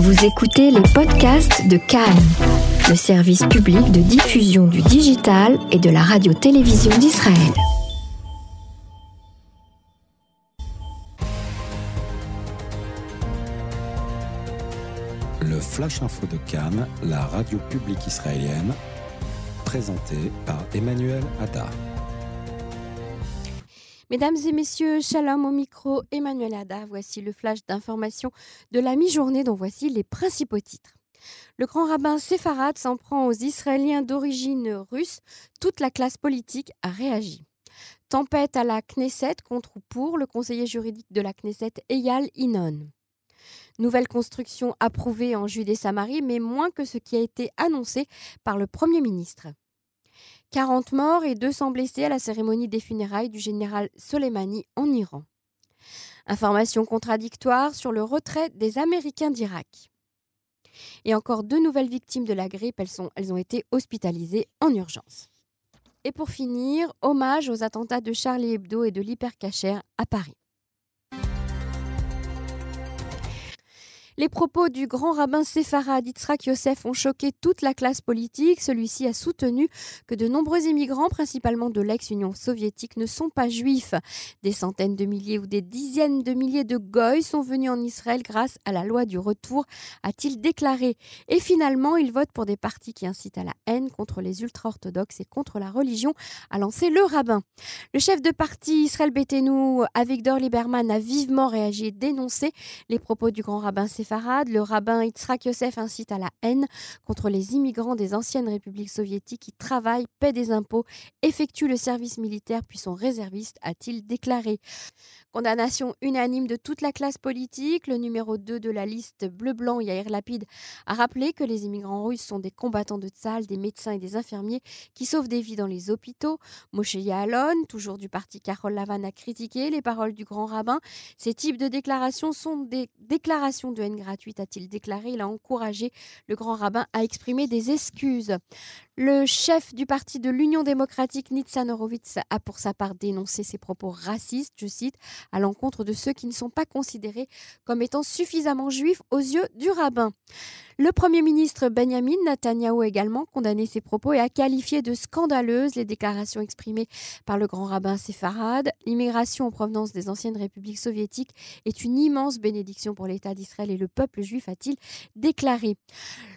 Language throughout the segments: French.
Vous écoutez les podcasts de Cannes, le service public de diffusion du digital et de la radio-télévision d'Israël. Le Flash Info de Cannes, la radio publique israélienne, présenté par Emmanuel Hadar. Mesdames et messieurs, shalom au micro, Emmanuel Hadar. Voici le flash d'information de la mi-journée dont voici les principaux titres. Le grand rabbin séfarade s'en prend aux Israéliens d'origine russe. Toute la classe politique a réagi. Tempête à la Knesset contre ou pour le conseiller juridique de la Knesset, Eyal Inon. Nouvelle construction approuvée en Judée-Samarie, mais moins que ce qui a été annoncé par le Premier ministre. 40 morts et 200 blessés à la cérémonie des funérailles du général Soleimani en Iran. Informations contradictoires sur le retrait des Américains d'Irak. Et encore deux nouvelles victimes de la grippe, elles, ont été hospitalisées en urgence. Et pour finir, hommage aux attentats de Charlie Hebdo et de l'hypercachère à Paris. Les propos du grand rabbin séfarade Yitzhak Yosef ont choqué toute la classe politique. Celui-ci a soutenu que de nombreux immigrants, principalement de l'ex-Union soviétique, ne sont pas juifs. Des centaines de milliers ou des dizaines de milliers de goy sont venus en Israël grâce à la loi du retour, a-t-il déclaré. Et finalement, il vote pour des partis qui incitent à la haine contre les ultra-orthodoxes et contre la religion, a lancé le rabbin. Le chef de parti Israël Betenu, Avigdor Lieberman, a vivement réagi et dénoncé les propos du grand rabbin séfarade le rabbin Yitzhak Yosef incite à la haine contre les immigrants des anciennes républiques soviétiques qui travaillent, paient des impôts, effectuent le service militaire puis sont réservistes, a-t-il déclaré. Condamnation unanime de toute la classe politique. Le numéro 2 de la liste bleu-blanc, Yair Lapide, a rappelé que les immigrants russes sont des combattants de Tzal, des médecins et des infirmiers qui sauvent des vies dans les hôpitaux. Moshe Yaalon, toujours du parti Carole Lavan, a critiqué les paroles du grand rabbin. Ces types de déclarations sont des déclarations de haine gratuite, a-t-il déclaré. Il a encouragé le grand rabbin à exprimer des excuses. Le chef du parti de l'Union démocratique, Nitzan Horowitz, a pour sa part dénoncé ses propos racistes, je cite, à l'encontre de ceux qui ne sont pas considérés comme étant suffisamment juifs aux yeux du rabbin. Le Premier ministre Benjamin Netanyahu a également condamné ces propos et a qualifié de scandaleuses les déclarations exprimées par le grand rabbin séfarade. L'immigration en provenance des anciennes républiques soviétiques est une immense bénédiction pour l'État d'Israël et le peuple juif, a-t-il déclaré.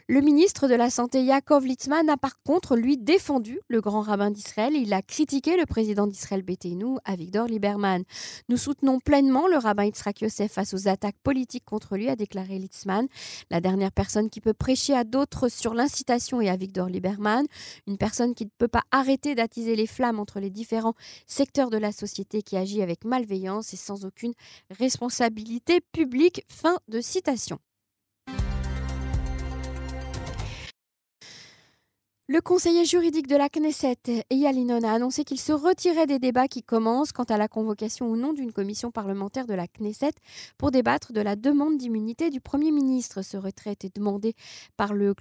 Le ministre de la Santé Yaakov Litzman a par contre, lui, défendu le grand rabbin d'Israël. Il a critiqué le président d'Israël Betenu, Avigdor Lieberman. Nous soutenons pleinement le rabbin Yitzhak Yosef face aux attaques politiques contre lui, a déclaré Litzman. La dernière personne qui peut prêcher à d'autres sur l'incitation est Avigdor Lieberman, une personne qui ne peut pas arrêter d'attiser les flammes entre les différents secteurs de la société qui agit avec malveillance et sans aucune responsabilité publique. Fin de citation. Le conseiller juridique de la Knesset, Eyal Inon, a annoncé qu'il se retirait des débats qui commencent quant à la convocation ou non d'une commission parlementaire de la Knesset pour débattre de la demande d'immunité du Premier ministre. Ce retrait est demandé par le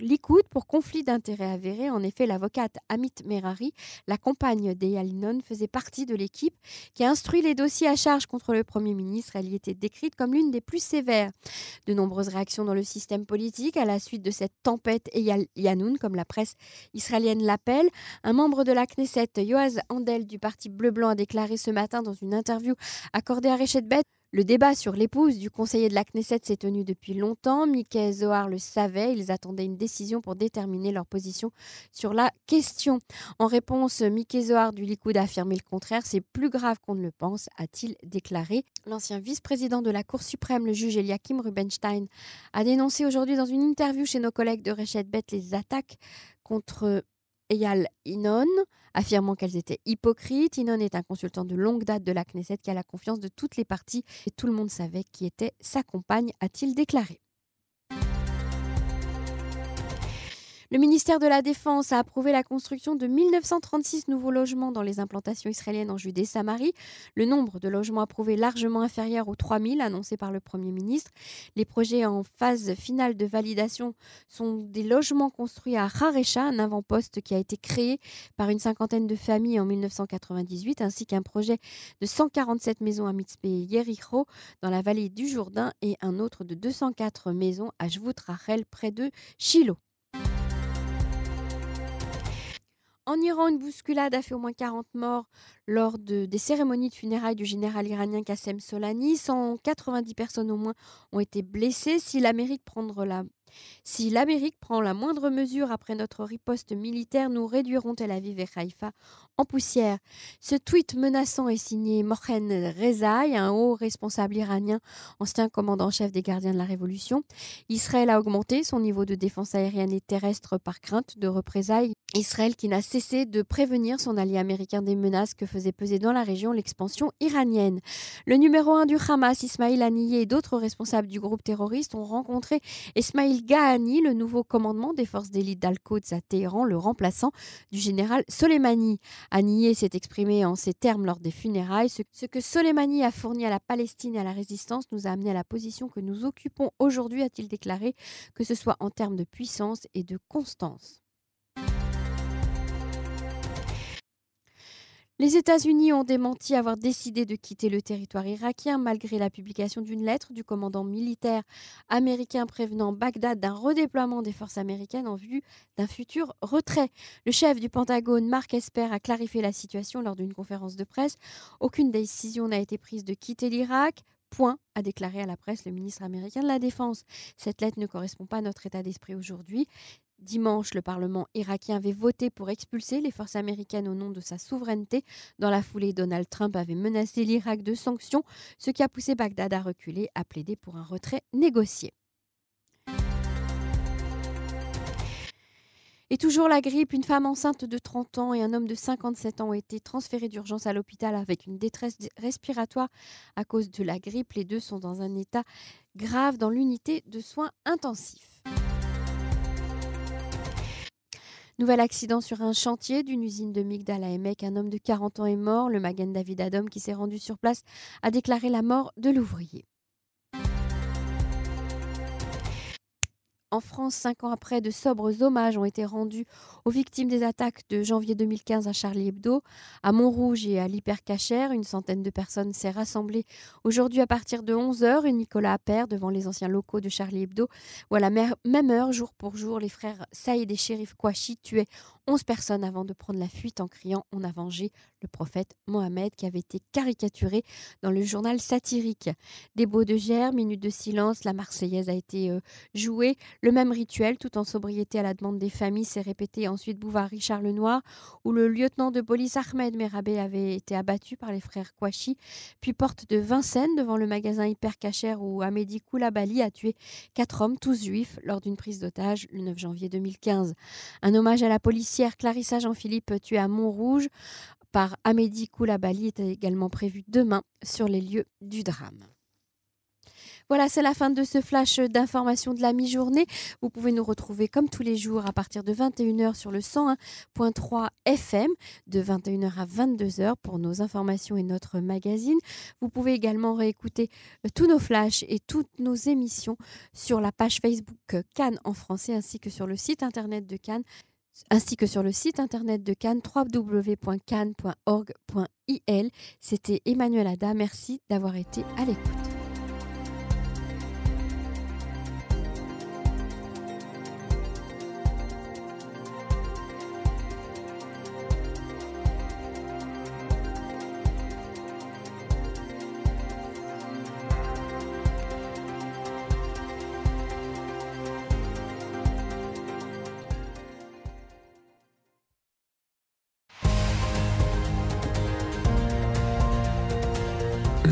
pour conflit d'intérêts avéré. En effet, l'avocate Amit Merari, la compagne d'Eyal Inon, faisait partie de l'équipe qui a instruit les dossiers à charge contre le Premier ministre. Elle y était décrite comme l'une des plus sévères. De nombreuses réactions dans le système politique à la suite de cette tempête Eyal Yanoun, comme la presse israélienne l'appelle. Un membre de la Knesset, Yoaz Andel du parti bleu-blanc, a déclaré ce matin dans une interview accordée à Rechet Bet le débat sur l'épouse du conseiller de la Knesset s'est tenu depuis longtemps. Mickey Zohar le savait. Ils attendaient une décision pour déterminer leur position sur la question. En réponse, Mickey Zohar du Likoud a affirmé le contraire. C'est plus grave qu'on ne le pense, a-t-il déclaré. L'ancien vice-président de la Cour suprême, le juge Eliakim Rubenstein, a dénoncé aujourd'hui dans une interview chez nos collègues de Rechet Bet les attaques contre Eyal Inon, affirmant qu'elles étaient hypocrites. Inon est un consultant de longue date de la Knesset qui a la confiance de toutes les parties et tout le monde savait qui était sa compagne, a-t-il déclaré. Le ministère de la Défense a approuvé la construction de 1936 nouveaux logements dans les implantations israéliennes en Judée-Samarie. Le nombre de logements approuvés largement inférieur aux 3000 annoncés par le Premier ministre. Les projets en phase finale de validation sont des logements construits à Harecha, un avant-poste qui a été créé par une cinquantaine de familles en 1998, ainsi qu'un projet de 147 maisons à Mitzpeh Yericho dans la vallée du Jourdain et un autre de 204 maisons à Jvout Rachel près de Shiloh. En Iran, une bousculade a fait au moins 40 morts lors de, des cérémonies de funérailles du général iranien Qassem Solani. 190 personnes au moins ont été blessées. Si l'Amérique prendre la si l'Amérique prend la moindre mesure après notre riposte militaire, nous réduirons Tel Aviv et Haïfa en poussière. Ce tweet menaçant est signé Mohen Rezaï, un haut responsable iranien, ancien commandant-chef des gardiens de la Révolution. Israël a augmenté son niveau de défense aérienne et terrestre par crainte de représailles. Israël qui n'a cessé de prévenir son allié américain des menaces que faisait peser dans la région l'expansion iranienne. Le numéro un du Hamas, Ismail Haniyeh et d'autres responsables du groupe terroriste ont rencontré Ismail Ghani, le nouveau commandement des forces d'élite d'Al-Quds à Téhéran, le remplaçant du général Soleimani. Haniyeh s'est exprimé en ces termes lors des funérailles. Ce, que Soleimani a fourni à la Palestine et à la résistance nous a amené à la position que nous occupons aujourd'hui, a-t-il déclaré, que ce soit en termes de puissance et de constance. Les États-Unis ont démenti avoir décidé de quitter le territoire irakien malgré la publication d'une lettre du commandant militaire américain prévenant Bagdad d'un redéploiement des forces américaines en vue d'un futur retrait. Le chef du Pentagone, Mark Esper, a clarifié la situation lors d'une conférence de presse. Aucune décision n'a été prise de quitter l'Irak. Point, a déclaré à la presse le ministre américain de la Défense. Cette lettre ne correspond pas à notre état d'esprit aujourd'hui. Dimanche, le Parlement irakien avait voté pour expulser les forces américaines au nom de sa souveraineté. Dans la foulée, Donald Trump avait menacé l'Irak de sanctions, ce qui a poussé Bagdad à reculer, à plaider pour un retrait négocié. Et toujours la grippe, une femme enceinte de 30 ans et un homme de 57 ans ont été transférés d'urgence à l'hôpital avec une détresse respiratoire à cause de la grippe. Les deux sont dans un état grave dans l'unité de soins intensifs. Nouvel accident sur un chantier d'une usine de Migdal à Emek. Un homme de 40 ans est mort. Le Magen David Adam, qui s'est rendu sur place, a déclaré la mort de l'ouvrier. En France, cinq ans après, de sobres hommages ont été rendus aux victimes des attaques de janvier 2015 à Charlie Hebdo, à Montrouge et à l'Hypercachère. Une centaine de personnes s'est rassemblée aujourd'hui à partir de 11h et Nicolas Appert devant les anciens locaux de Charlie Hebdo, où à la même heure, jour pour jour, les frères Saïd et Shérif Kouachi tuaient 11 personnes avant de prendre la fuite en criant On a vengé le prophète Mohamed qui avait été caricaturé dans le journal satirique. Des beaux de guerre, minutes de silence, la Marseillaise a été euh, jouée. Le même rituel, tout en sobriété à la demande des familles, s'est répété ensuite boulevard Richard Lenoir, où le lieutenant de police Ahmed Merabé avait été abattu par les frères Kouachi, puis porte de Vincennes devant le magasin Hyper où Amédi Koulabali a tué quatre hommes, tous juifs, lors d'une prise d'otage le 9 janvier 2015. Un hommage à la policière Clarissa Jean-Philippe tuée à Montrouge par Amédi Koulabali est également prévu demain sur les lieux du drame. Voilà, c'est la fin de ce flash d'information de la mi-journée. Vous pouvez nous retrouver comme tous les jours à partir de 21h sur le 101.3 FM, de 21h à 22h pour nos informations et notre magazine. Vous pouvez également réécouter euh, tous nos flashs et toutes nos émissions sur la page Facebook Cannes en français ainsi que sur le site internet de Cannes ainsi que sur le site internet de Cannes www.cannes.org.il. C'était Emmanuel Ada, merci d'avoir été à l'écoute.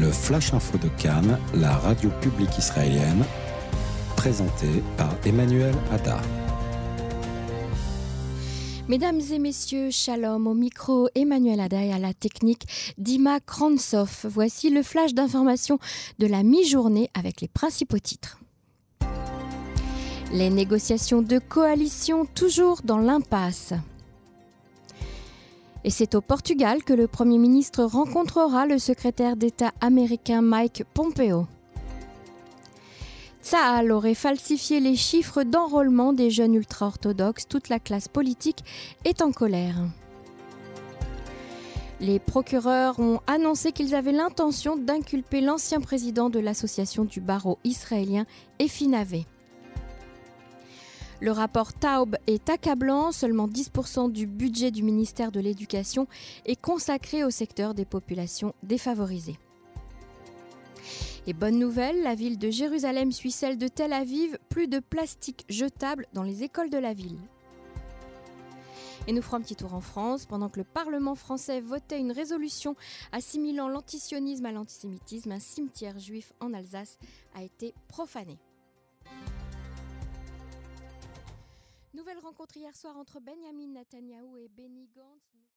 Flash Info de Cannes, la radio publique israélienne, présentée par Emmanuel Hadar. Mesdames et messieurs, shalom au micro Emmanuel Ada et à la technique Dima Krantsov. Voici le flash d'information de la mi-journée avec les principaux titres. Les négociations de coalition toujours dans l'impasse. Et c'est au Portugal que le Premier ministre rencontrera le secrétaire d'État américain Mike Pompeo. Tsahal aurait falsifié les chiffres d'enrôlement des jeunes ultra-orthodoxes. Toute la classe politique est en colère. Les procureurs ont annoncé qu'ils avaient l'intention d'inculper l'ancien président de l'association du barreau israélien, Efinavé. Le rapport Taub est accablant, seulement 10% du budget du ministère de l'Éducation est consacré au secteur des populations défavorisées. Et bonne nouvelle, la ville de Jérusalem suit celle de Tel Aviv, plus de plastique jetable dans les écoles de la ville. Et nous ferons un petit tour en France. Pendant que le Parlement français votait une résolution assimilant l'antisionisme à l'antisémitisme, un cimetière juif en Alsace a été profané. Nouvelle rencontre hier soir entre Benjamin Netanyahu et Benny Gantz.